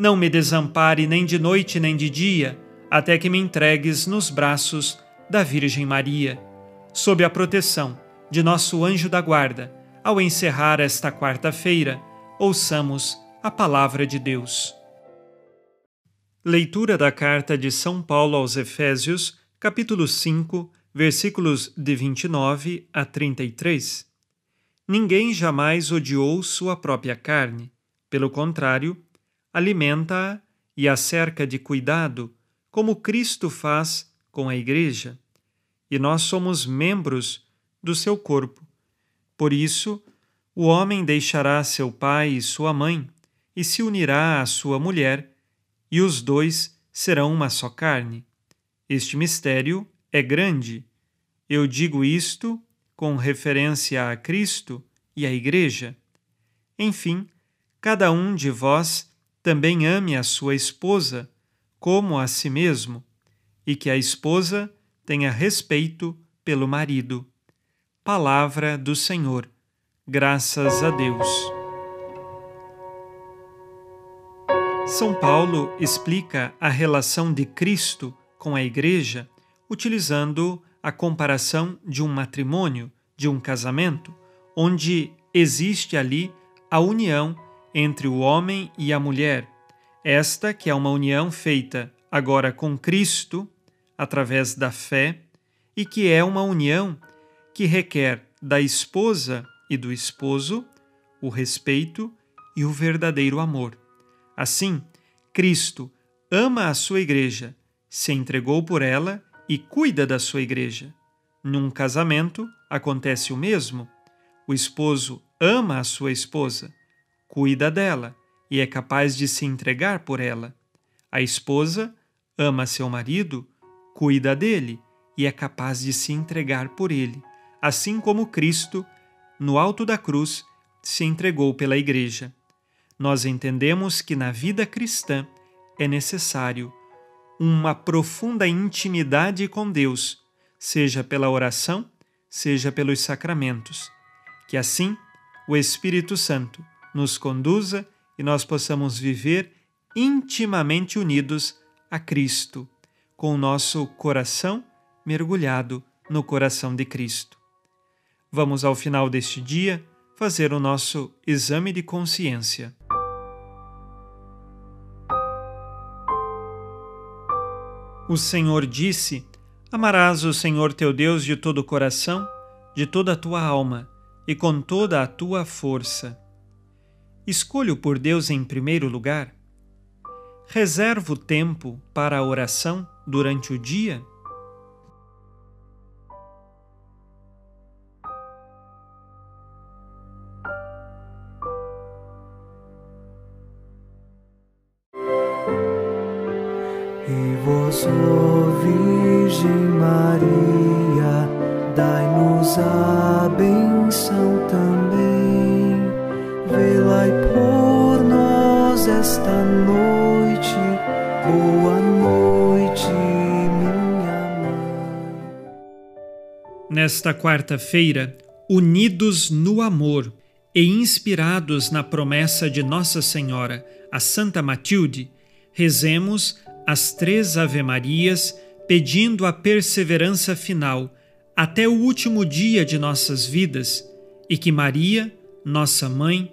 não me desampare nem de noite nem de dia, até que me entregues nos braços da Virgem Maria. Sob a proteção de nosso anjo da guarda, ao encerrar esta quarta-feira, ouçamos a palavra de Deus. Leitura da carta de São Paulo aos Efésios, capítulo 5, versículos de 29 a 33. Ninguém jamais odiou sua própria carne. Pelo contrário, alimenta-a e a cerca de cuidado, como Cristo faz com a Igreja, e nós somos membros do seu corpo. Por isso, o homem deixará seu pai e sua mãe e se unirá à sua mulher, e os dois serão uma só carne. Este mistério é grande. Eu digo isto com referência a Cristo e à Igreja. Enfim, cada um de vós também ame a sua esposa como a si mesmo, e que a esposa tenha respeito pelo marido. Palavra do Senhor. Graças a Deus. São Paulo explica a relação de Cristo com a Igreja utilizando a comparação de um matrimônio, de um casamento, onde existe ali a união entre o homem e a mulher, esta que é uma união feita agora com Cristo, através da fé, e que é uma união que requer da esposa e do esposo o respeito e o verdadeiro amor. Assim, Cristo ama a sua igreja, se entregou por ela e cuida da sua igreja. Num casamento acontece o mesmo. O esposo ama a sua esposa cuida dela e é capaz de se entregar por ela. A esposa ama seu marido, cuida dele e é capaz de se entregar por ele, assim como Cristo, no alto da cruz, se entregou pela Igreja. Nós entendemos que na vida cristã é necessário uma profunda intimidade com Deus, seja pela oração, seja pelos sacramentos. Que assim o Espírito Santo nos conduza e nós possamos viver intimamente unidos a Cristo, com o nosso coração mergulhado no coração de Cristo. Vamos ao final deste dia fazer o nosso exame de consciência. O Senhor disse: Amarás o Senhor teu Deus de todo o coração, de toda a tua alma e com toda a tua força. Escolho por Deus em primeiro lugar? Reservo tempo para a oração durante o dia? E vós, Virgem Maria, noite, boa noite, minha mãe. Nesta quarta-feira, unidos no amor e inspirados na promessa de Nossa Senhora, a Santa Matilde, rezemos as três Ave-Marias pedindo a perseverança final até o último dia de nossas vidas e que Maria, nossa mãe,